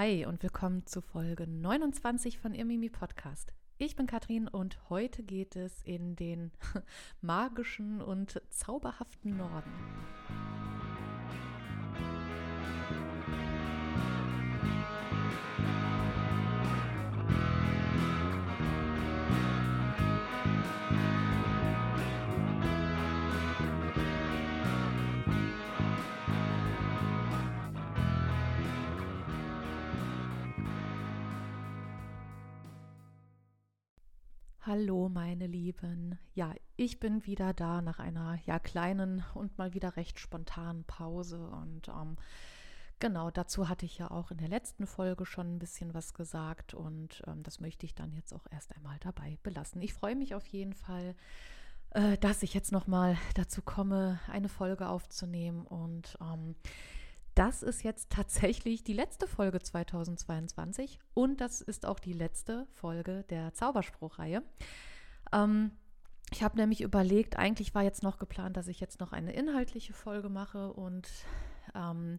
Hi und willkommen zu Folge 29 von Irmimi Podcast. Ich bin Katrin und heute geht es in den magischen und zauberhaften Norden. Hallo, meine Lieben. Ja, ich bin wieder da nach einer ja kleinen und mal wieder recht spontanen Pause und ähm, genau dazu hatte ich ja auch in der letzten Folge schon ein bisschen was gesagt und ähm, das möchte ich dann jetzt auch erst einmal dabei belassen. Ich freue mich auf jeden Fall, äh, dass ich jetzt noch mal dazu komme, eine Folge aufzunehmen und ähm, das ist jetzt tatsächlich die letzte Folge 2022 und das ist auch die letzte Folge der Zauberspruchreihe. Ähm, ich habe nämlich überlegt, eigentlich war jetzt noch geplant, dass ich jetzt noch eine inhaltliche Folge mache und ähm,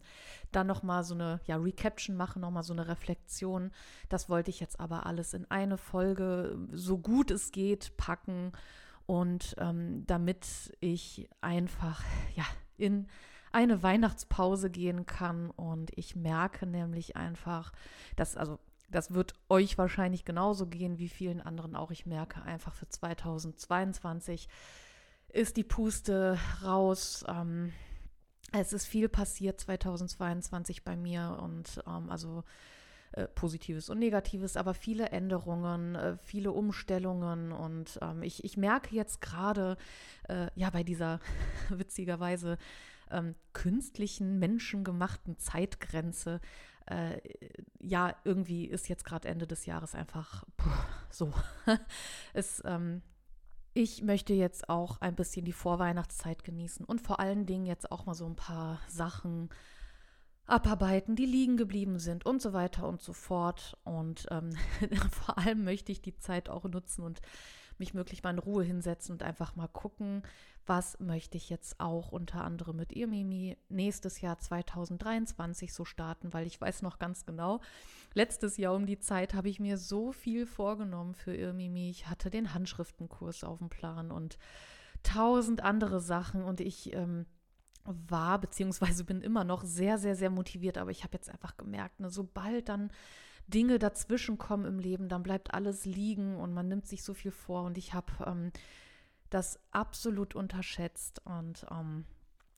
dann nochmal so eine ja, Recaption mache, nochmal so eine Reflexion. Das wollte ich jetzt aber alles in eine Folge, so gut es geht, packen und ähm, damit ich einfach ja in eine Weihnachtspause gehen kann. Und ich merke nämlich einfach, dass, also das wird euch wahrscheinlich genauso gehen wie vielen anderen auch. Ich merke einfach für 2022 ist die Puste raus. Ähm, es ist viel passiert 2022 bei mir und ähm, also äh, Positives und Negatives, aber viele Änderungen, äh, viele Umstellungen und ähm, ich, ich merke jetzt gerade, äh, ja, bei dieser witzigerweise ähm, künstlichen, menschengemachten Zeitgrenze. Äh, ja, irgendwie ist jetzt gerade Ende des Jahres einfach puh, so. es, ähm, ich möchte jetzt auch ein bisschen die Vorweihnachtszeit genießen und vor allen Dingen jetzt auch mal so ein paar Sachen abarbeiten, die liegen geblieben sind und so weiter und so fort. Und ähm, vor allem möchte ich die Zeit auch nutzen und mich wirklich mal in Ruhe hinsetzen und einfach mal gucken, was möchte ich jetzt auch unter anderem mit ihr, Mimi, nächstes Jahr 2023 so starten, weil ich weiß noch ganz genau, letztes Jahr um die Zeit habe ich mir so viel vorgenommen für ihr, Mimi. Ich hatte den Handschriftenkurs auf dem Plan und tausend andere Sachen und ich ähm, war beziehungsweise bin immer noch sehr, sehr, sehr motiviert, aber ich habe jetzt einfach gemerkt, ne, sobald dann Dinge dazwischen kommen im Leben, dann bleibt alles liegen und man nimmt sich so viel vor. Und ich habe ähm, das absolut unterschätzt. Und ähm,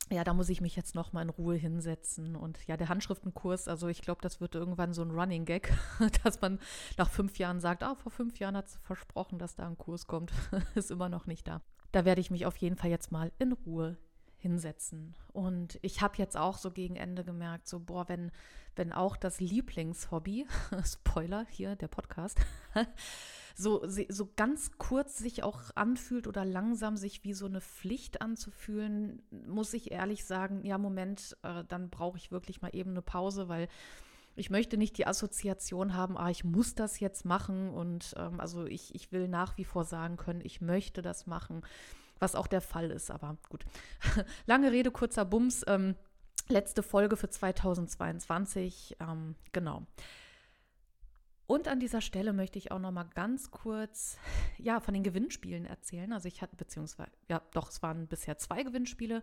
ja, da muss ich mich jetzt noch mal in Ruhe hinsetzen. Und ja, der Handschriftenkurs, also ich glaube, das wird irgendwann so ein Running Gag, dass man nach fünf Jahren sagt, ah, vor fünf Jahren hat es versprochen, dass da ein Kurs kommt. Ist immer noch nicht da. Da werde ich mich auf jeden Fall jetzt mal in Ruhe hinsetzen. Und ich habe jetzt auch so gegen Ende gemerkt, so, boah, wenn, wenn auch das Lieblingshobby, Spoiler hier, der Podcast, so, so ganz kurz sich auch anfühlt oder langsam sich wie so eine Pflicht anzufühlen, muss ich ehrlich sagen, ja, Moment, äh, dann brauche ich wirklich mal eben eine Pause, weil ich möchte nicht die Assoziation haben, ah, ich muss das jetzt machen und ähm, also ich, ich will nach wie vor sagen können, ich möchte das machen was auch der Fall ist. Aber gut, lange Rede, kurzer Bums. Ähm, letzte Folge für 2022. Ähm, genau. Und an dieser Stelle möchte ich auch noch mal ganz kurz ja, von den Gewinnspielen erzählen. Also ich hatte, beziehungsweise, ja, doch, es waren bisher zwei Gewinnspiele.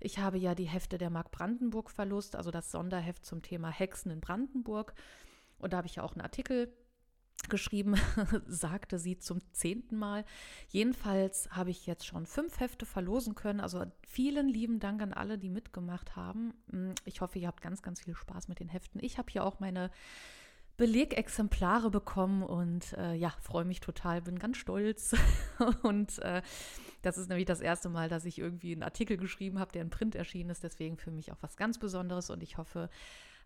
Ich habe ja die Hefte der Mark Brandenburg Verlust, also das Sonderheft zum Thema Hexen in Brandenburg. Und da habe ich ja auch einen Artikel geschrieben, sagte sie zum zehnten Mal. Jedenfalls habe ich jetzt schon fünf Hefte verlosen können. Also vielen lieben Dank an alle, die mitgemacht haben. Mm, ich hoffe, ihr habt ganz, ganz viel Spaß mit den Heften. Ich habe hier auch meine Belegexemplare bekommen und äh, ja, freue mich total, bin ganz stolz. und äh, das ist nämlich das erste Mal, dass ich irgendwie einen Artikel geschrieben habe, der in Print erschienen ist. Deswegen für mich auch was ganz Besonderes und ich hoffe,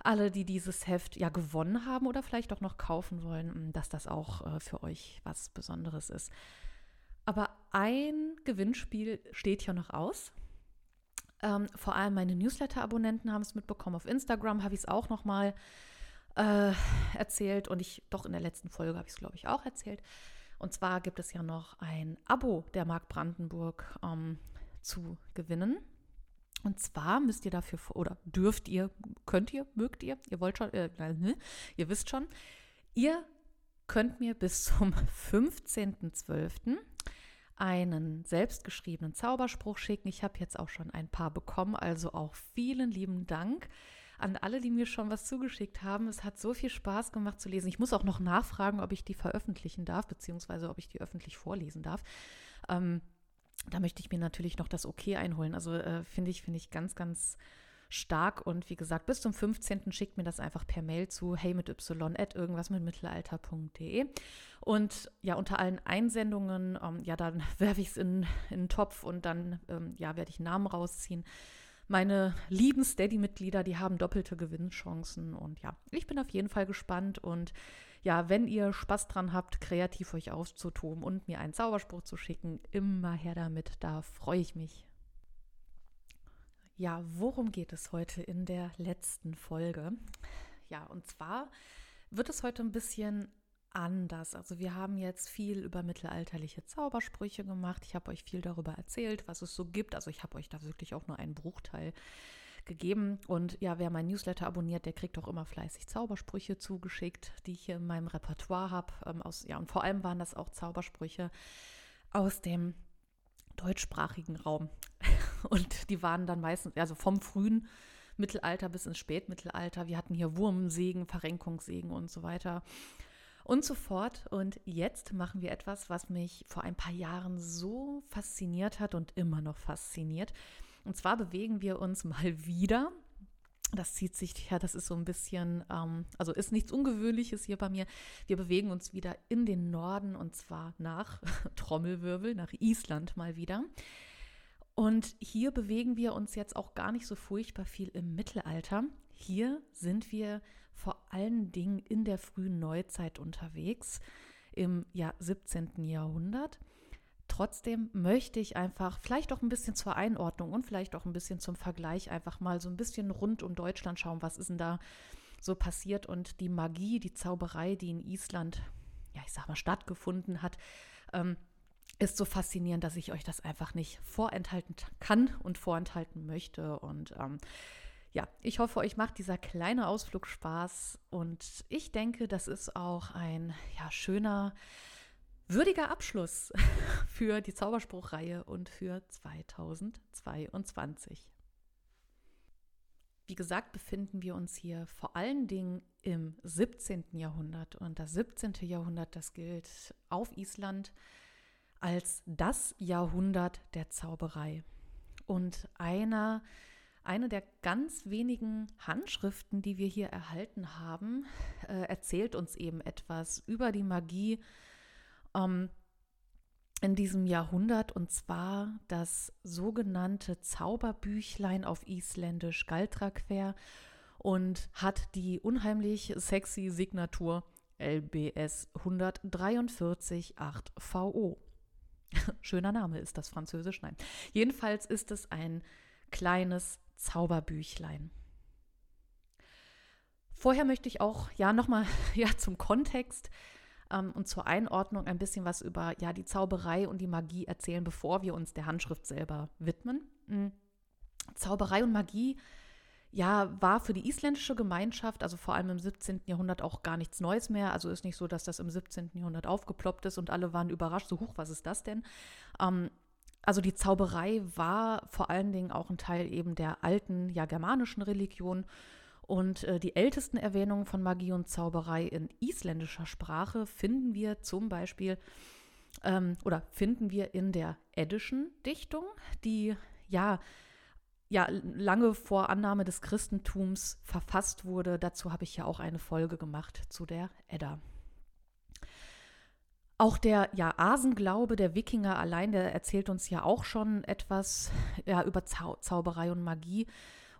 alle, die dieses Heft ja gewonnen haben oder vielleicht auch noch kaufen wollen, dass das auch äh, für euch was Besonderes ist. Aber ein Gewinnspiel steht hier noch aus. Ähm, vor allem meine Newsletter-Abonnenten haben es mitbekommen. Auf Instagram habe ich es auch noch mal äh, erzählt und ich, doch in der letzten Folge habe ich es, glaube ich, auch erzählt. Und zwar gibt es ja noch ein Abo der Mark Brandenburg ähm, zu gewinnen. Und zwar müsst ihr dafür, oder dürft ihr, könnt ihr, mögt ihr, ihr wollt schon, äh, ne, ihr wisst schon, ihr könnt mir bis zum 15.12. einen selbstgeschriebenen Zauberspruch schicken. Ich habe jetzt auch schon ein paar bekommen, also auch vielen lieben Dank an alle, die mir schon was zugeschickt haben. Es hat so viel Spaß gemacht zu lesen. Ich muss auch noch nachfragen, ob ich die veröffentlichen darf, beziehungsweise ob ich die öffentlich vorlesen darf. Ähm, da möchte ich mir natürlich noch das Okay einholen. Also äh, finde ich, finde ich ganz, ganz stark. Und wie gesagt, bis zum 15. schickt mir das einfach per Mail zu hey mit y at irgendwas mit mittelalter.de. Und ja, unter allen Einsendungen, ähm, ja, dann werfe ich es in, in einen Topf und dann, ähm, ja, werde ich Namen rausziehen. Meine lieben Steady-Mitglieder, die haben doppelte Gewinnchancen. Und ja, ich bin auf jeden Fall gespannt. Und ja, wenn ihr Spaß dran habt, kreativ euch auszutoben und mir einen Zauberspruch zu schicken, immer her damit. Da freue ich mich. Ja, worum geht es heute in der letzten Folge? Ja, und zwar wird es heute ein bisschen anders. Also wir haben jetzt viel über mittelalterliche Zaubersprüche gemacht. Ich habe euch viel darüber erzählt, was es so gibt. Also ich habe euch da wirklich auch nur einen Bruchteil gegeben. Und ja, wer mein Newsletter abonniert, der kriegt auch immer fleißig Zaubersprüche zugeschickt, die ich hier in meinem Repertoire habe. Ähm, ja, und vor allem waren das auch Zaubersprüche aus dem deutschsprachigen Raum. Und die waren dann meistens, also vom frühen Mittelalter bis ins Spätmittelalter. Wir hatten hier Wurmsegen, Verrenkungssegen und so weiter und so fort. Und jetzt machen wir etwas, was mich vor ein paar Jahren so fasziniert hat und immer noch fasziniert. Und zwar bewegen wir uns mal wieder. Das zieht sich, ja, das ist so ein bisschen, ähm, also ist nichts Ungewöhnliches hier bei mir. Wir bewegen uns wieder in den Norden und zwar nach Trommelwirbel, nach Island mal wieder. Und hier bewegen wir uns jetzt auch gar nicht so furchtbar viel im Mittelalter. Hier sind wir vor allen Dingen in der frühen Neuzeit unterwegs, im ja, 17. Jahrhundert. Trotzdem möchte ich einfach vielleicht auch ein bisschen zur Einordnung und vielleicht auch ein bisschen zum Vergleich einfach mal so ein bisschen rund um Deutschland schauen, was ist denn da so passiert und die Magie, die Zauberei, die in Island, ja, ich sag mal, stattgefunden hat, ähm, ist so faszinierend, dass ich euch das einfach nicht vorenthalten kann und vorenthalten möchte. Und ähm, ja, ich hoffe, euch macht dieser kleine Ausflug Spaß und ich denke, das ist auch ein ja, schöner, würdiger Abschluss für die Zauberspruchreihe und für 2022. Wie gesagt, befinden wir uns hier vor allen Dingen im 17. Jahrhundert und das 17. Jahrhundert, das gilt auf Island als das Jahrhundert der Zauberei. Und einer eine der ganz wenigen Handschriften, die wir hier erhalten haben, äh, erzählt uns eben etwas über die Magie ähm, in diesem Jahrhundert und zwar das sogenannte Zauberbüchlein auf Isländisch Galdrakver und hat die unheimlich sexy Signatur LBS 143 8 VO. Schöner Name ist das französisch, nein. Jedenfalls ist es ein kleines Zauberbüchlein. Vorher möchte ich auch ja nochmal ja, zum Kontext ähm, und zur Einordnung ein bisschen was über ja, die Zauberei und die Magie erzählen, bevor wir uns der Handschrift selber widmen. Mhm. Zauberei und Magie ja, war für die isländische Gemeinschaft, also vor allem im 17. Jahrhundert, auch gar nichts Neues mehr. Also ist nicht so, dass das im 17. Jahrhundert aufgeploppt ist und alle waren überrascht, so hoch, was ist das denn? Ähm, also die Zauberei war vor allen Dingen auch ein Teil eben der alten, ja germanischen Religion. Und äh, die ältesten Erwähnungen von Magie und Zauberei in isländischer Sprache finden wir zum Beispiel ähm, oder finden wir in der eddischen Dichtung, die ja ja lange vor Annahme des Christentums verfasst wurde. Dazu habe ich ja auch eine Folge gemacht zu der Edda. Auch der ja, Asenglaube der Wikinger allein, der erzählt uns ja auch schon etwas ja, über Zau Zauberei und Magie.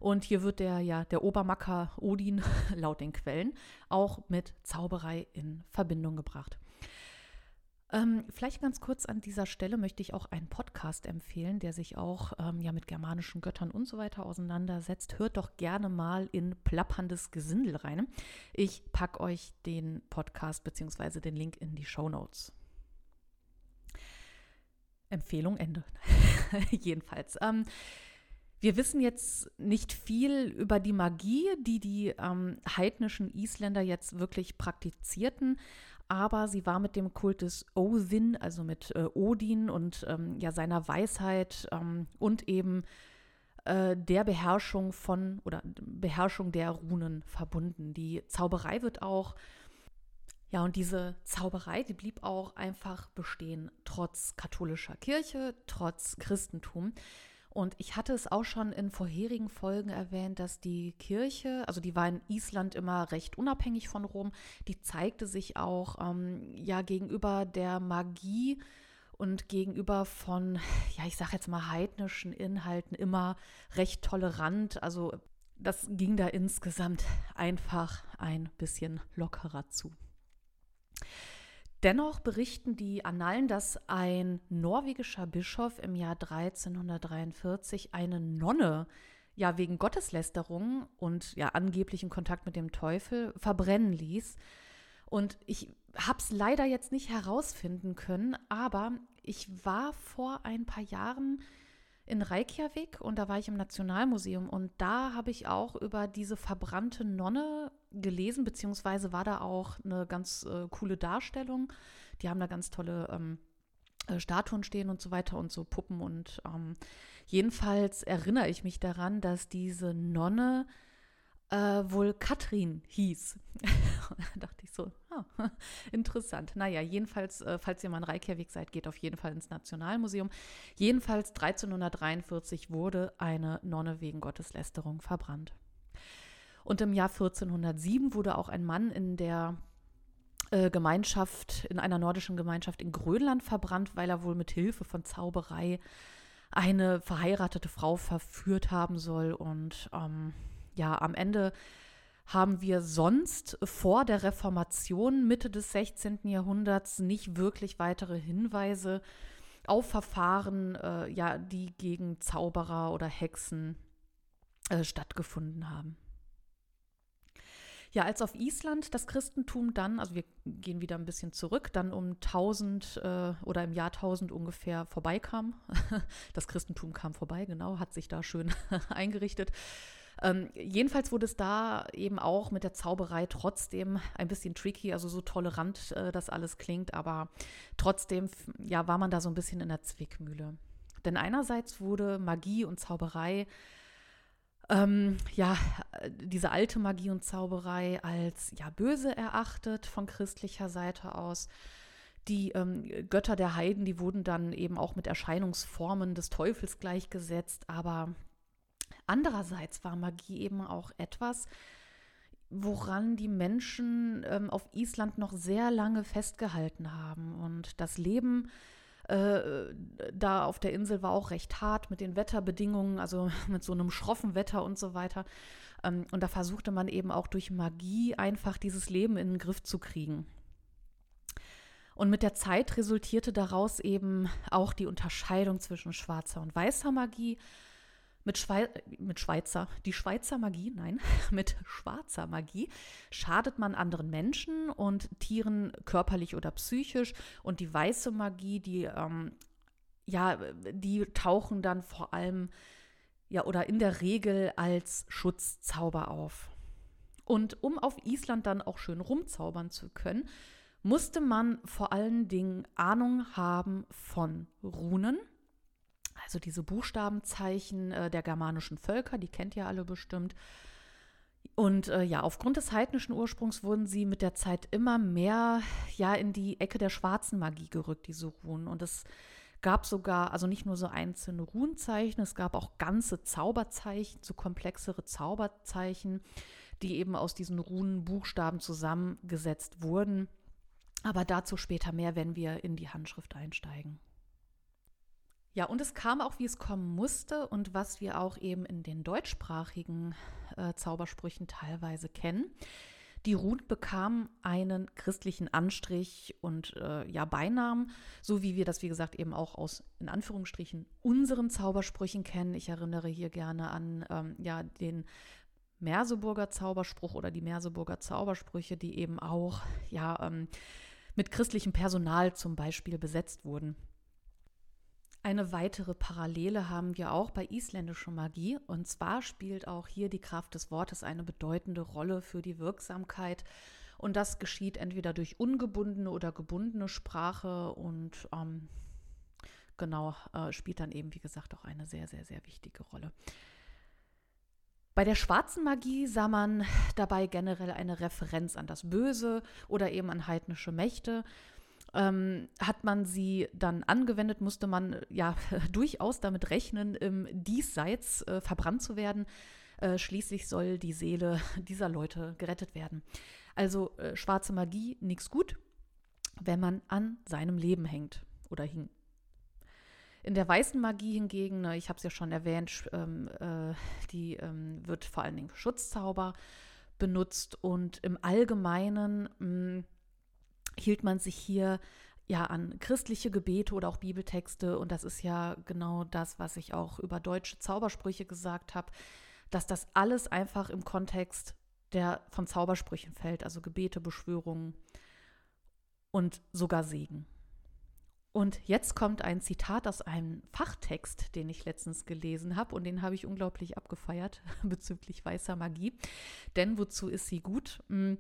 Und hier wird der, ja, der Obermacker Odin laut den Quellen auch mit Zauberei in Verbindung gebracht. Ähm, vielleicht ganz kurz an dieser Stelle möchte ich auch einen Podcast empfehlen, der sich auch ähm, ja mit germanischen Göttern und so weiter auseinandersetzt. Hört doch gerne mal in plapperndes Gesindel rein. Ich packe euch den Podcast bzw. den Link in die Show Notes. Empfehlung Ende. Jedenfalls. Ähm, Wir wissen jetzt nicht viel über die Magie, die die ähm, heidnischen Isländer jetzt wirklich praktizierten, aber sie war mit dem Kult des Odin, also mit äh, Odin und ähm, ja seiner Weisheit ähm, und eben äh, der Beherrschung von oder Beherrschung der Runen verbunden. Die Zauberei wird auch ja, und diese Zauberei, die blieb auch einfach bestehen, trotz katholischer Kirche, trotz Christentum. Und ich hatte es auch schon in vorherigen Folgen erwähnt, dass die Kirche, also die war in Island immer recht unabhängig von Rom, die zeigte sich auch ähm, ja gegenüber der Magie und gegenüber von, ja, ich sage jetzt mal heidnischen Inhalten immer recht tolerant. Also das ging da insgesamt einfach ein bisschen lockerer zu. Dennoch berichten die Annalen, dass ein norwegischer Bischof im Jahr 1343 eine Nonne ja wegen Gotteslästerung und ja angeblichen Kontakt mit dem Teufel verbrennen ließ. Und ich habe es leider jetzt nicht herausfinden können, aber ich war vor ein paar Jahren in Reykjavik und da war ich im Nationalmuseum und da habe ich auch über diese verbrannte Nonne gelesen, beziehungsweise war da auch eine ganz äh, coole Darstellung. Die haben da ganz tolle ähm, äh, Statuen stehen und so weiter und so Puppen und ähm, jedenfalls erinnere ich mich daran, dass diese Nonne äh, wohl Katrin hieß. da dachte ich so, ah, interessant. Naja, jedenfalls, äh, falls ihr mal in Reykjavik seid, geht auf jeden Fall ins Nationalmuseum. Jedenfalls 1343 wurde eine Nonne wegen Gotteslästerung verbrannt. Und im Jahr 1407 wurde auch ein Mann in der äh, Gemeinschaft, in einer nordischen Gemeinschaft in Grönland verbrannt, weil er wohl mit Hilfe von Zauberei eine verheiratete Frau verführt haben soll. Und ähm, ja, am Ende haben wir sonst vor der Reformation Mitte des 16. Jahrhunderts nicht wirklich weitere Hinweise auf Verfahren, äh, ja, die gegen Zauberer oder Hexen äh, stattgefunden haben. Ja, als auf Island das Christentum dann, also wir gehen wieder ein bisschen zurück, dann um 1000 äh, oder im Jahr 1000 ungefähr vorbeikam. das Christentum kam vorbei, genau, hat sich da schön eingerichtet. Ähm, jedenfalls wurde es da eben auch mit der Zauberei trotzdem ein bisschen tricky, also so tolerant äh, das alles klingt, aber trotzdem ja, war man da so ein bisschen in der Zwickmühle. Denn einerseits wurde Magie und Zauberei ähm, ja, diese alte Magie und Zauberei als ja böse erachtet von christlicher Seite aus. Die ähm, Götter der Heiden, die wurden dann eben auch mit Erscheinungsformen des Teufels gleichgesetzt, aber andererseits war Magie eben auch etwas, woran die Menschen ähm, auf Island noch sehr lange festgehalten haben. Und das Leben äh, da auf der Insel war auch recht hart mit den Wetterbedingungen, also mit so einem schroffen Wetter und so weiter. Ähm, und da versuchte man eben auch durch Magie einfach dieses Leben in den Griff zu kriegen. Und mit der Zeit resultierte daraus eben auch die Unterscheidung zwischen schwarzer und weißer Magie mit, Schwei mit Schweizer, die Schweizer Magie, nein, mit schwarzer Magie schadet man anderen Menschen und Tieren körperlich oder psychisch. Und die weiße Magie, die, ähm, ja, die tauchen dann vor allem, ja, oder in der Regel als Schutzzauber auf. Und um auf Island dann auch schön rumzaubern zu können, musste man vor allen Dingen Ahnung haben von Runen also diese Buchstabenzeichen äh, der germanischen Völker, die kennt ihr alle bestimmt. Und äh, ja, aufgrund des heidnischen Ursprungs wurden sie mit der Zeit immer mehr ja in die Ecke der schwarzen Magie gerückt, diese Runen. Und es gab sogar, also nicht nur so einzelne Runenzeichen, es gab auch ganze Zauberzeichen, so komplexere Zauberzeichen, die eben aus diesen Runenbuchstaben zusammengesetzt wurden. Aber dazu später mehr, wenn wir in die Handschrift einsteigen. Ja, und es kam auch, wie es kommen musste und was wir auch eben in den deutschsprachigen äh, Zaubersprüchen teilweise kennen. Die Runen bekamen einen christlichen Anstrich und äh, ja Beinamen, so wie wir das, wie gesagt, eben auch aus in Anführungsstrichen unseren Zaubersprüchen kennen. Ich erinnere hier gerne an ähm, ja den Merseburger Zauberspruch oder die Merseburger Zaubersprüche, die eben auch ja ähm, mit christlichem Personal zum Beispiel besetzt wurden. Eine weitere Parallele haben wir auch bei isländischer Magie. Und zwar spielt auch hier die Kraft des Wortes eine bedeutende Rolle für die Wirksamkeit. Und das geschieht entweder durch ungebundene oder gebundene Sprache und ähm, genau äh, spielt dann eben, wie gesagt, auch eine sehr, sehr, sehr wichtige Rolle. Bei der schwarzen Magie sah man dabei generell eine Referenz an das Böse oder eben an heidnische Mächte. Ähm, hat man sie dann angewendet, musste man ja durchaus damit rechnen, im Diesseits äh, verbrannt zu werden. Äh, schließlich soll die Seele dieser Leute gerettet werden. Also äh, schwarze Magie, nichts gut, wenn man an seinem Leben hängt oder hing. In der weißen Magie hingegen, ne, ich habe es ja schon erwähnt, ähm, äh, die ähm, wird vor allen Dingen für Schutzzauber benutzt und im Allgemeinen mh, hm, hielt man sich hier ja an christliche Gebete oder auch Bibeltexte und das ist ja genau das, was ich auch über deutsche Zaubersprüche gesagt habe, dass das alles einfach im Kontext der von Zaubersprüchen fällt, also Gebete, Beschwörungen und sogar Segen. Und jetzt kommt ein Zitat aus einem Fachtext, den ich letztens gelesen habe und den habe ich unglaublich abgefeiert bezüglich weißer Magie. Denn wozu ist sie gut? Hm,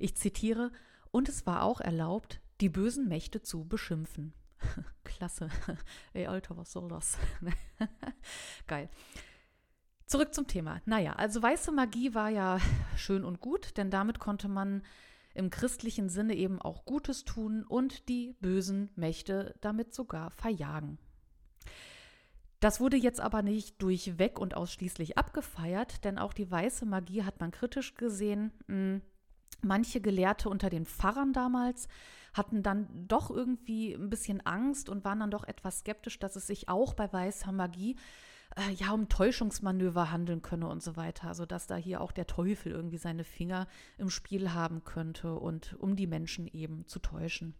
ich zitiere, und es war auch erlaubt, die bösen Mächte zu beschimpfen. Klasse. Ey, Alter, was soll das? Geil. Zurück zum Thema. Naja, also weiße Magie war ja schön und gut, denn damit konnte man im christlichen Sinne eben auch Gutes tun und die bösen Mächte damit sogar verjagen. Das wurde jetzt aber nicht durchweg und ausschließlich abgefeiert, denn auch die weiße Magie hat man kritisch gesehen. Hm, Manche Gelehrte unter den Pfarrern damals hatten dann doch irgendwie ein bisschen Angst und waren dann doch etwas skeptisch, dass es sich auch bei weißer Magie äh, ja um Täuschungsmanöver handeln könne und so weiter. Also dass da hier auch der Teufel irgendwie seine Finger im Spiel haben könnte und um die Menschen eben zu täuschen.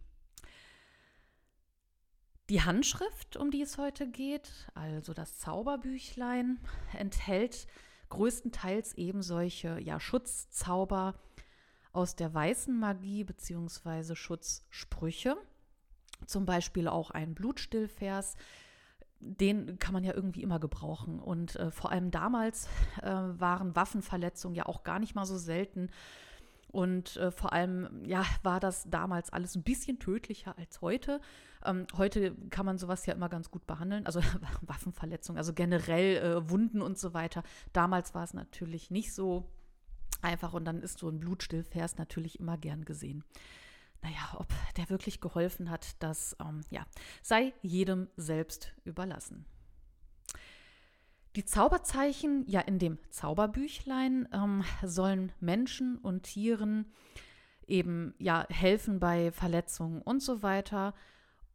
Die Handschrift, um die es heute geht, also das Zauberbüchlein, enthält größtenteils eben solche ja, Schutzzauber, aus der weißen Magie bzw. Schutzsprüche. Zum Beispiel auch ein Blutstillvers. Den kann man ja irgendwie immer gebrauchen. Und äh, vor allem damals äh, waren Waffenverletzungen ja auch gar nicht mal so selten. Und äh, vor allem, ja, war das damals alles ein bisschen tödlicher als heute. Ähm, heute kann man sowas ja immer ganz gut behandeln. Also Waffenverletzungen, also generell äh, Wunden und so weiter. Damals war es natürlich nicht so einfach und dann ist so ein Blutstillvers natürlich immer gern gesehen. Naja, ob der wirklich geholfen hat, das ähm, ja, sei jedem selbst überlassen. Die Zauberzeichen, ja, in dem Zauberbüchlein ähm, sollen Menschen und Tieren eben ja helfen bei Verletzungen und so weiter.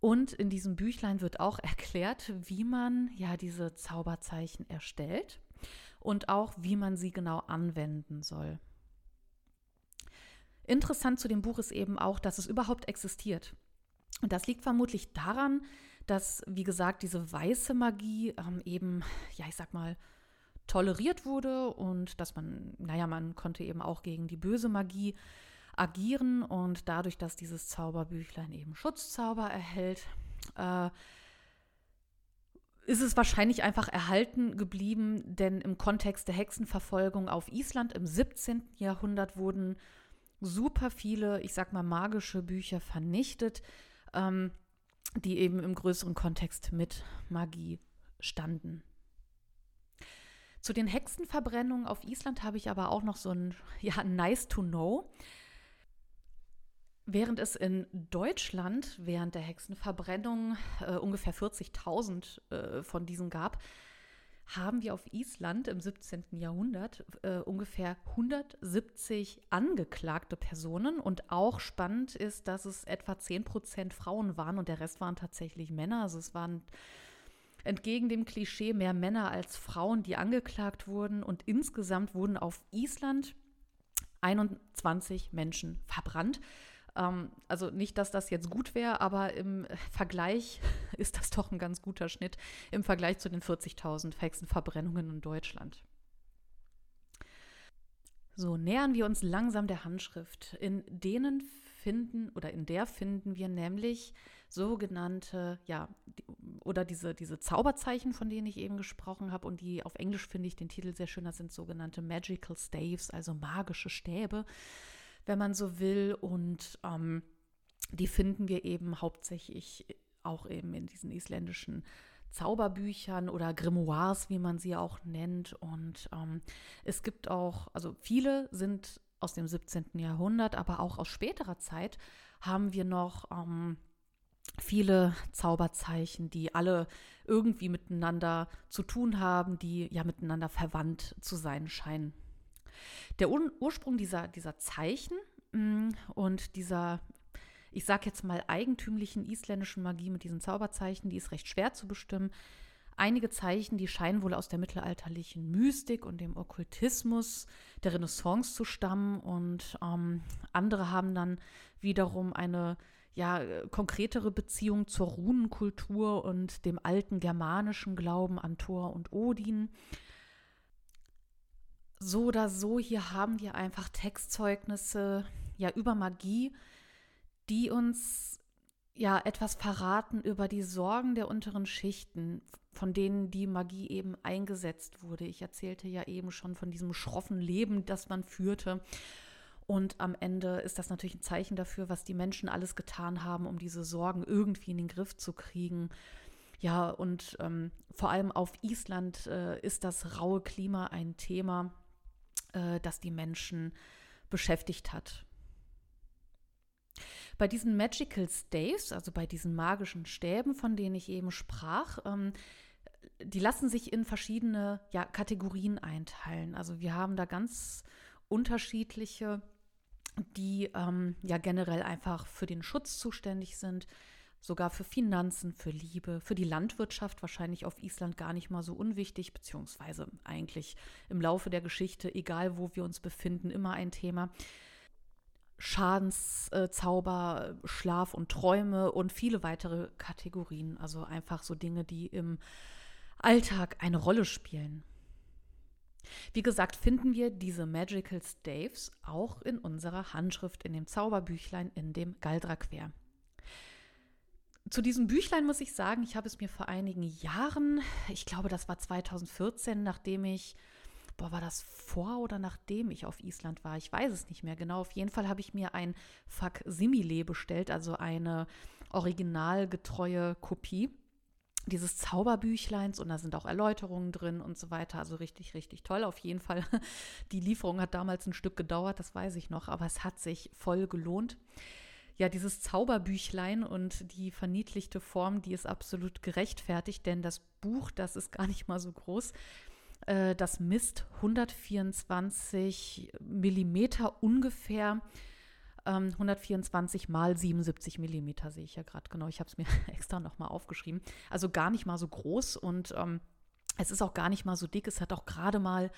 Und in diesem Büchlein wird auch erklärt, wie man ja diese Zauberzeichen erstellt und auch, wie man sie genau anwenden soll. Interessant zu dem Buch ist eben auch, dass es überhaupt existiert. Und das liegt vermutlich daran, dass, wie gesagt, diese weiße Magie ähm, eben, ja, ich sag mal, toleriert wurde und dass man, naja, man konnte eben auch gegen die böse Magie agieren und dadurch, dass dieses Zauberbüchlein eben Schutzzauber erhält, äh, ist es wahrscheinlich einfach erhalten geblieben, denn im Kontext der Hexenverfolgung auf Island im 17. Jahrhundert wurden super viele, ich sag mal, magische Bücher vernichtet, ähm, die eben im größeren Kontext mit Magie standen. Zu den Hexenverbrennungen auf Island habe ich aber auch noch so ein, ja, nice to know. Während es in Deutschland während der Hexenverbrennung äh, ungefähr 40.000 äh, von diesen gab, haben wir auf Island im 17. Jahrhundert äh, ungefähr 170 angeklagte Personen. Und auch spannend ist, dass es etwa 10 Prozent Frauen waren und der Rest waren tatsächlich Männer. Also es waren entgegen dem Klischee mehr Männer als Frauen, die angeklagt wurden. Und insgesamt wurden auf Island 21 Menschen verbrannt. Ähm, also nicht, dass das jetzt gut wäre, aber im Vergleich ist das doch ein ganz guter Schnitt im Vergleich zu den 40.000 Hexenverbrennungen in Deutschland. So nähern wir uns langsam der Handschrift. In denen finden oder in der finden wir nämlich sogenannte, ja, oder diese, diese Zauberzeichen, von denen ich eben gesprochen habe und die auf Englisch finde ich den Titel sehr schön, das sind sogenannte Magical Staves, also magische Stäbe, wenn man so will. Und ähm, die finden wir eben hauptsächlich auch eben in diesen isländischen Zauberbüchern oder Grimoires, wie man sie auch nennt. Und ähm, es gibt auch, also viele sind aus dem 17. Jahrhundert, aber auch aus späterer Zeit haben wir noch ähm, viele Zauberzeichen, die alle irgendwie miteinander zu tun haben, die ja miteinander verwandt zu sein scheinen. Der Ur Ursprung dieser, dieser Zeichen mm, und dieser, ich sag jetzt mal, eigentümlichen isländischen Magie mit diesen Zauberzeichen, die ist recht schwer zu bestimmen. Einige Zeichen, die scheinen wohl aus der mittelalterlichen Mystik und dem Okkultismus der Renaissance zu stammen und ähm, andere haben dann wiederum eine ja, konkretere Beziehung zur Runenkultur und dem alten germanischen Glauben an Thor und Odin. So oder so, hier haben wir einfach Textzeugnisse ja über Magie, die uns ja etwas verraten über die Sorgen der unteren Schichten, von denen die Magie eben eingesetzt wurde. Ich erzählte ja eben schon von diesem schroffen Leben, das man führte. Und am Ende ist das natürlich ein Zeichen dafür, was die Menschen alles getan haben, um diese Sorgen irgendwie in den Griff zu kriegen. Ja, und ähm, vor allem auf Island äh, ist das raue Klima ein Thema, äh, das die Menschen beschäftigt hat. Bei diesen Magical Staves, also bei diesen magischen Stäben, von denen ich eben sprach, ähm, die lassen sich in verschiedene ja, Kategorien einteilen. Also wir haben da ganz unterschiedliche die ähm, ja generell einfach für den Schutz zuständig sind, sogar für Finanzen, für Liebe, für die Landwirtschaft wahrscheinlich auf Island gar nicht mal so unwichtig, beziehungsweise eigentlich im Laufe der Geschichte, egal wo wir uns befinden, immer ein Thema. Schadenszauber, äh, Schlaf und Träume und viele weitere Kategorien, also einfach so Dinge, die im Alltag eine Rolle spielen. Wie gesagt, finden wir diese Magical Staves auch in unserer Handschrift, in dem Zauberbüchlein, in dem Galdrakwer. Zu diesem Büchlein muss ich sagen, ich habe es mir vor einigen Jahren, ich glaube, das war 2014, nachdem ich, boah, war das vor oder nachdem ich auf Island war? Ich weiß es nicht mehr genau. Auf jeden Fall habe ich mir ein Faksimile bestellt, also eine originalgetreue Kopie dieses Zauberbüchleins und da sind auch Erläuterungen drin und so weiter. Also richtig, richtig toll. Auf jeden Fall. Die Lieferung hat damals ein Stück gedauert, das weiß ich noch, aber es hat sich voll gelohnt. Ja, dieses Zauberbüchlein und die verniedlichte Form, die ist absolut gerechtfertigt, denn das Buch, das ist gar nicht mal so groß. Äh, das misst 124 Millimeter ungefähr 124 ähm, mal 77 Millimeter sehe ich ja gerade genau. Ich habe es mir extra nochmal aufgeschrieben. Also gar nicht mal so groß und ähm, es ist auch gar nicht mal so dick. Es hat auch gerade mal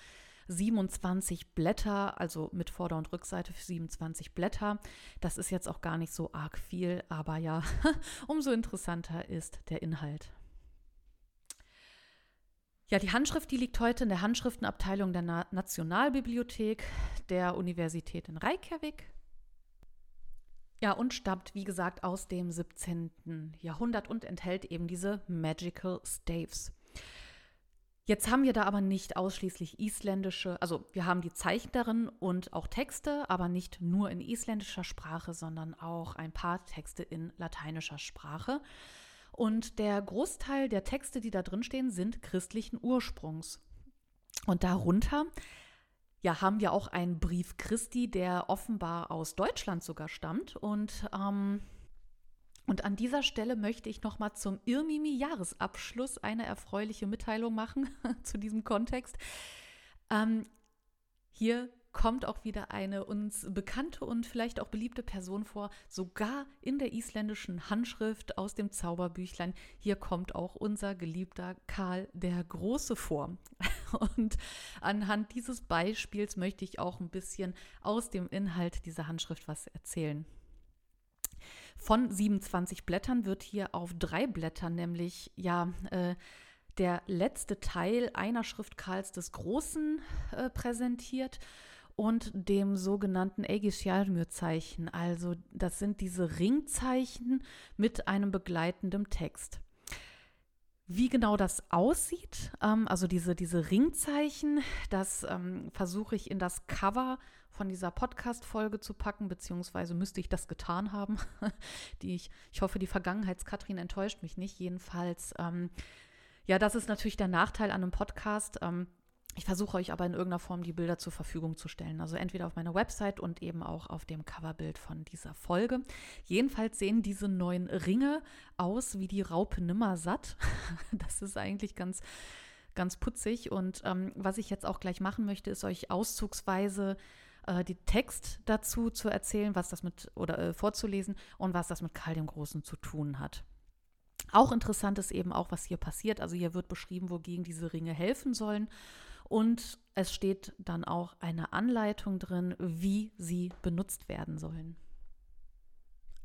27 Blätter, also mit Vorder- und Rückseite für 27 Blätter. Das ist jetzt auch gar nicht so arg viel, aber ja, umso interessanter ist der Inhalt. Ja, die Handschrift, die liegt heute in der Handschriftenabteilung der Na Nationalbibliothek der Universität in Reykjavik. Ja, und stammt, wie gesagt, aus dem 17. Jahrhundert und enthält eben diese Magical Staves. Jetzt haben wir da aber nicht ausschließlich isländische, also wir haben die Zeichen darin und auch Texte, aber nicht nur in isländischer Sprache, sondern auch ein paar Texte in lateinischer Sprache. Und der Großteil der Texte, die da drin stehen, sind christlichen Ursprungs. Und darunter ja, haben wir auch einen Brief Christi, der offenbar aus Deutschland sogar stammt. Und, ähm, und an dieser Stelle möchte ich nochmal zum Irmimi-Jahresabschluss eine erfreuliche Mitteilung machen zu diesem Kontext. Ähm, hier kommt auch wieder eine uns bekannte und vielleicht auch beliebte Person vor, sogar in der isländischen Handschrift aus dem Zauberbüchlein. Hier kommt auch unser geliebter Karl der Große vor. Und anhand dieses Beispiels möchte ich auch ein bisschen aus dem Inhalt dieser Handschrift was erzählen. Von 27 Blättern wird hier auf drei Blättern, nämlich ja, äh, der letzte Teil einer Schrift Karls des Großen äh, präsentiert und dem sogenannten Ägis-Yazmür-Zeichen. Also das sind diese Ringzeichen mit einem begleitenden Text. Wie genau das aussieht, ähm, also diese, diese Ringzeichen, das ähm, versuche ich in das Cover von dieser Podcast-Folge zu packen, beziehungsweise müsste ich das getan haben. die ich, ich hoffe, die Vergangenheitskatrin enttäuscht mich nicht. Jedenfalls, ähm, ja, das ist natürlich der Nachteil an einem Podcast. Ähm, ich versuche euch aber in irgendeiner Form die Bilder zur Verfügung zu stellen. Also entweder auf meiner Website und eben auch auf dem Coverbild von dieser Folge. Jedenfalls sehen diese neuen Ringe aus wie die Raupe Nimmersatt. Das ist eigentlich ganz, ganz putzig. Und ähm, was ich jetzt auch gleich machen möchte, ist euch auszugsweise äh, die Text dazu zu erzählen, was das mit oder äh, vorzulesen und was das mit Karl dem Großen zu tun hat. Auch interessant ist eben auch, was hier passiert. Also hier wird beschrieben, wogegen diese Ringe helfen sollen und es steht dann auch eine Anleitung drin, wie sie benutzt werden sollen.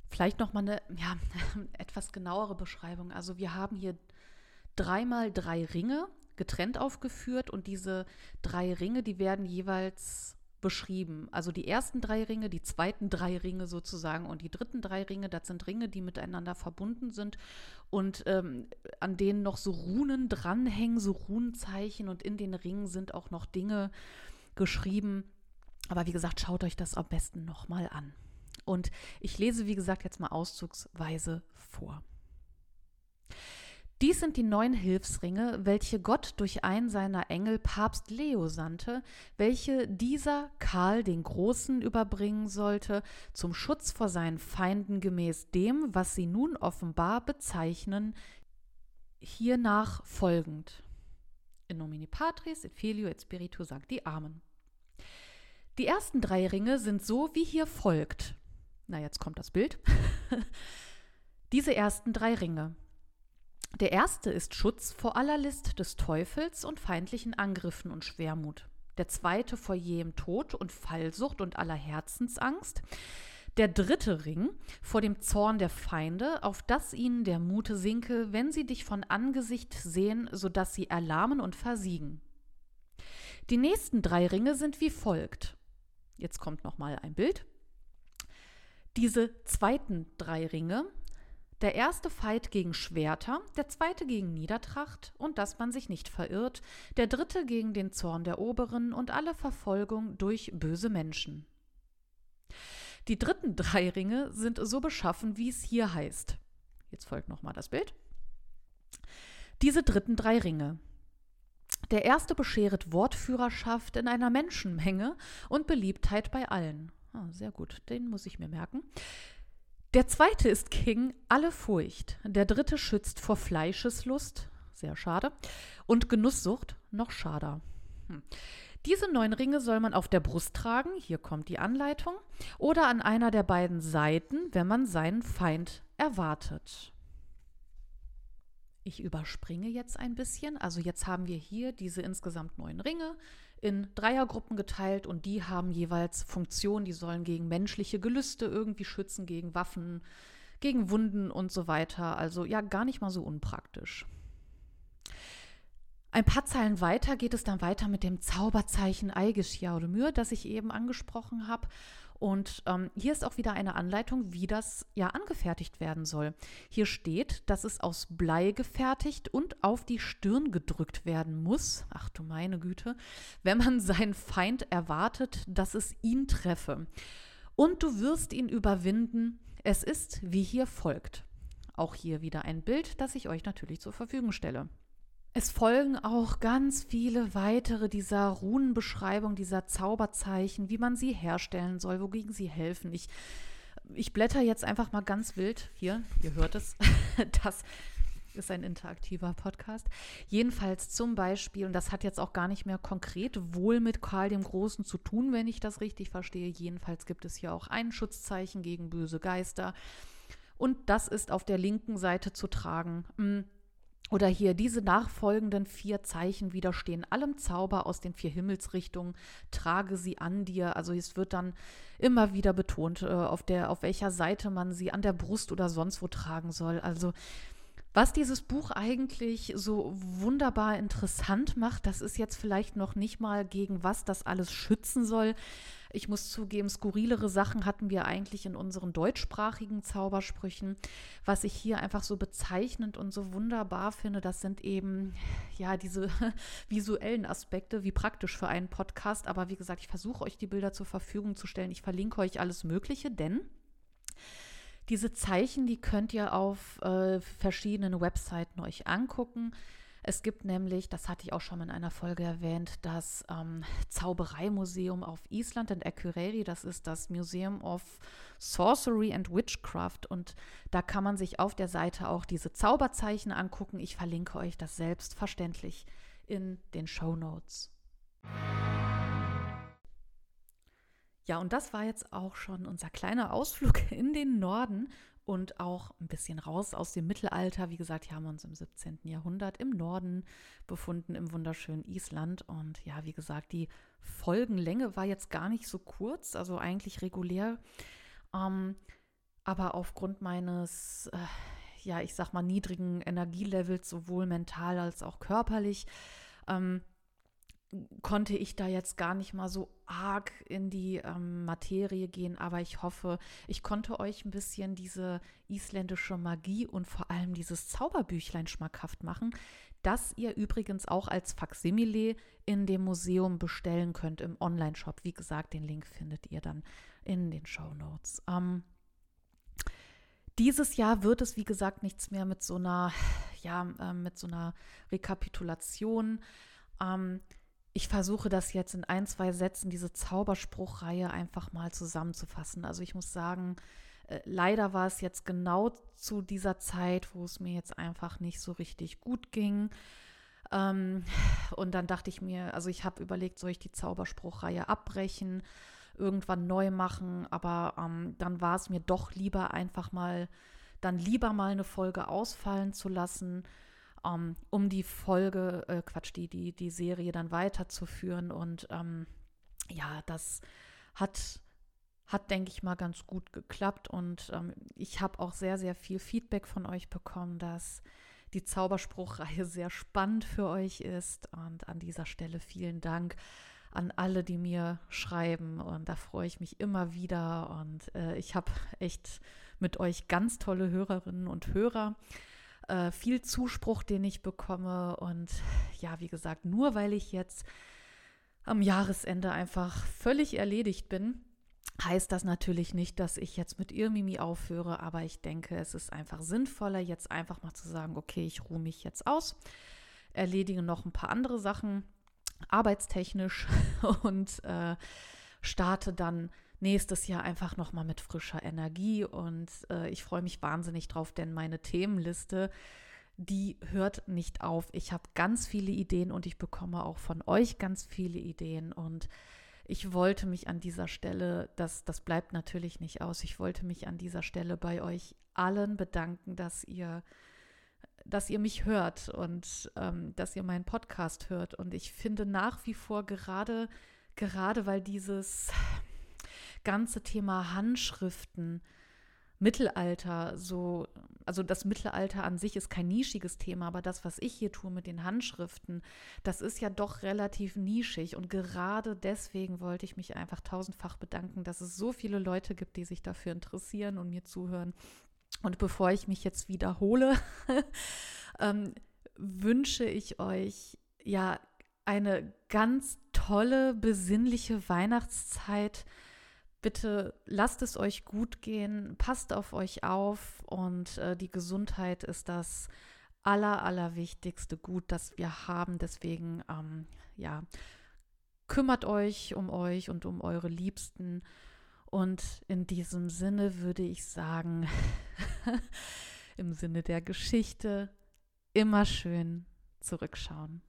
Vielleicht noch mal eine ja, etwas genauere Beschreibung. Also wir haben hier dreimal drei Ringe getrennt aufgeführt und diese drei Ringe, die werden jeweils beschrieben. Also die ersten drei Ringe, die zweiten drei Ringe sozusagen und die dritten drei Ringe, das sind Ringe, die miteinander verbunden sind und ähm, an denen noch so Runen dranhängen, so Runenzeichen und in den Ringen sind auch noch Dinge geschrieben. Aber wie gesagt, schaut euch das am besten nochmal an. Und ich lese, wie gesagt, jetzt mal auszugsweise vor. Dies sind die neun Hilfsringe, welche Gott durch einen seiner Engel Papst Leo sandte, welche dieser Karl den Großen überbringen sollte, zum Schutz vor seinen Feinden gemäß dem, was sie nun offenbar bezeichnen, hiernach folgend. In nomine Patris, et Filio et Spiritu Sancti. Amen. Die ersten drei Ringe sind so wie hier folgt. Na, jetzt kommt das Bild. Diese ersten drei Ringe. Der erste ist Schutz vor aller List des Teufels und feindlichen Angriffen und Schwermut. Der zweite vor jähem Tod und Fallsucht und aller Herzensangst. Der dritte Ring vor dem Zorn der Feinde, auf dass ihnen der Mute sinke, wenn sie dich von Angesicht sehen, so dass sie erlahmen und versiegen. Die nächsten drei Ringe sind wie folgt. Jetzt kommt noch mal ein Bild. Diese zweiten drei Ringe der erste Fight gegen Schwerter, der zweite gegen Niedertracht und dass man sich nicht verirrt, der dritte gegen den Zorn der Oberen und alle Verfolgung durch böse Menschen. Die dritten drei Ringe sind so beschaffen, wie es hier heißt. Jetzt folgt nochmal das Bild. Diese dritten drei Ringe. Der erste bescheret Wortführerschaft in einer Menschenmenge und Beliebtheit bei allen. Ah, sehr gut, den muss ich mir merken. Der zweite ist King, alle Furcht. Der dritte schützt vor Fleischeslust, sehr schade, und Genusssucht, noch schader. Hm. Diese neun Ringe soll man auf der Brust tragen, hier kommt die Anleitung, oder an einer der beiden Seiten, wenn man seinen Feind erwartet. Ich überspringe jetzt ein bisschen. Also jetzt haben wir hier diese insgesamt neun Ringe in Dreiergruppen geteilt und die haben jeweils Funktionen, die sollen gegen menschliche Gelüste irgendwie schützen, gegen Waffen, gegen Wunden und so weiter. Also ja, gar nicht mal so unpraktisch. Ein paar Zeilen weiter geht es dann weiter mit dem Zauberzeichen Eigisch Jaudemür, das ich eben angesprochen habe. Und ähm, hier ist auch wieder eine Anleitung, wie das ja angefertigt werden soll. Hier steht, dass es aus Blei gefertigt und auf die Stirn gedrückt werden muss. Ach du meine Güte, wenn man seinen Feind erwartet, dass es ihn treffe. Und du wirst ihn überwinden. Es ist wie hier folgt. Auch hier wieder ein Bild, das ich euch natürlich zur Verfügung stelle. Es folgen auch ganz viele weitere dieser Runenbeschreibungen, dieser Zauberzeichen, wie man sie herstellen soll, wogegen sie helfen. Ich, ich blätter jetzt einfach mal ganz wild. Hier, ihr hört es. Das ist ein interaktiver Podcast. Jedenfalls zum Beispiel, und das hat jetzt auch gar nicht mehr konkret wohl mit Karl dem Großen zu tun, wenn ich das richtig verstehe. Jedenfalls gibt es hier auch ein Schutzzeichen gegen böse Geister. Und das ist auf der linken Seite zu tragen. Oder hier, diese nachfolgenden vier Zeichen widerstehen allem Zauber aus den vier Himmelsrichtungen, trage sie an dir. Also es wird dann immer wieder betont, äh, auf, der, auf welcher Seite man sie an der Brust oder sonst wo tragen soll. Also Was dieses Buch eigentlich so wunderbar interessant macht, das ist jetzt vielleicht noch nicht mal gegen was das alles schützen soll. Ich muss zugeben, skurrilere Sachen hatten wir eigentlich in unseren deutschsprachigen Zaubersprüchen. Was ich hier einfach so bezeichnend und so wunderbar finde, das sind eben ja diese visuellen Aspekte, wie praktisch für einen Podcast. Aber wie gesagt, ich versuche euch die Bilder zur Verfügung zu stellen. Ich verlinke euch alles Mögliche, denn diese Zeichen, die könnt ihr auf äh, verschiedenen Webseiten euch angucken. Es gibt nämlich, das hatte ich auch schon in einer Folge erwähnt, das ähm, Zaubereimuseum auf Island in Akureyri. Das ist das Museum of Sorcery and Witchcraft. Und da kann man sich auf der Seite auch diese Zauberzeichen angucken. Ich verlinke euch das selbstverständlich in den Show Notes. Ja, und das war jetzt auch schon unser kleiner Ausflug in den Norden und auch ein bisschen raus aus dem Mittelalter. Wie gesagt, hier haben wir uns im 17. Jahrhundert im Norden befunden, im wunderschönen Island. Und ja, wie gesagt, die Folgenlänge war jetzt gar nicht so kurz, also eigentlich regulär. Ähm, aber aufgrund meines, äh, ja, ich sag mal, niedrigen Energielevels, sowohl mental als auch körperlich, ähm, konnte ich da jetzt gar nicht mal so arg in die ähm, Materie gehen, aber ich hoffe, ich konnte euch ein bisschen diese isländische Magie und vor allem dieses Zauberbüchlein schmackhaft machen, das ihr übrigens auch als Faksimile in dem Museum bestellen könnt im Online-Shop. Wie gesagt, den Link findet ihr dann in den Show Notes. Ähm, dieses Jahr wird es, wie gesagt, nichts mehr mit so einer, ja, äh, mit so einer Rekapitulation. Ähm, ich versuche das jetzt in ein, zwei Sätzen, diese Zauberspruchreihe einfach mal zusammenzufassen. Also ich muss sagen, äh, leider war es jetzt genau zu dieser Zeit, wo es mir jetzt einfach nicht so richtig gut ging. Ähm, und dann dachte ich mir, also ich habe überlegt, soll ich die Zauberspruchreihe abbrechen, irgendwann neu machen, aber ähm, dann war es mir doch lieber einfach mal, dann lieber mal eine Folge ausfallen zu lassen um die Folge, äh, Quatsch, die, die, die Serie dann weiterzuführen. Und ähm, ja, das hat, hat, denke ich mal, ganz gut geklappt. Und ähm, ich habe auch sehr, sehr viel Feedback von euch bekommen, dass die Zauberspruchreihe sehr spannend für euch ist. Und an dieser Stelle vielen Dank an alle, die mir schreiben. Und da freue ich mich immer wieder. Und äh, ich habe echt mit euch ganz tolle Hörerinnen und Hörer äh, viel Zuspruch, den ich bekomme. Und ja, wie gesagt, nur weil ich jetzt am Jahresende einfach völlig erledigt bin, heißt das natürlich nicht, dass ich jetzt mit Irmimi aufhöre, aber ich denke, es ist einfach sinnvoller, jetzt einfach mal zu sagen, okay, ich ruhe mich jetzt aus, erledige noch ein paar andere Sachen, arbeitstechnisch und äh, starte dann nächstes Jahr einfach nochmal mit frischer Energie. Und äh, ich freue mich wahnsinnig drauf, denn meine Themenliste, die hört nicht auf. Ich habe ganz viele Ideen und ich bekomme auch von euch ganz viele Ideen. Und ich wollte mich an dieser Stelle, das, das bleibt natürlich nicht aus, ich wollte mich an dieser Stelle bei euch allen bedanken, dass ihr dass ihr mich hört und ähm, dass ihr meinen Podcast hört. Und ich finde nach wie vor gerade, gerade weil dieses, ganze Thema Handschriften, Mittelalter, so, also das Mittelalter an sich ist kein nischiges Thema, aber das, was ich hier tue mit den Handschriften, das ist ja doch relativ nischig. Und gerade deswegen wollte ich mich einfach tausendfach bedanken, dass es so viele Leute gibt, die sich dafür interessieren und mir zuhören. Und bevor ich mich jetzt wiederhole, ähm, wünsche ich euch ja eine ganz tolle, besinnliche Weihnachtszeit bitte lasst es euch gut gehen, passt auf euch auf und äh, die Gesundheit ist das aller, allerwichtigste Gut, das wir haben. Deswegen, ähm, ja, kümmert euch um euch und um eure Liebsten. Und in diesem Sinne würde ich sagen, im Sinne der Geschichte, immer schön zurückschauen.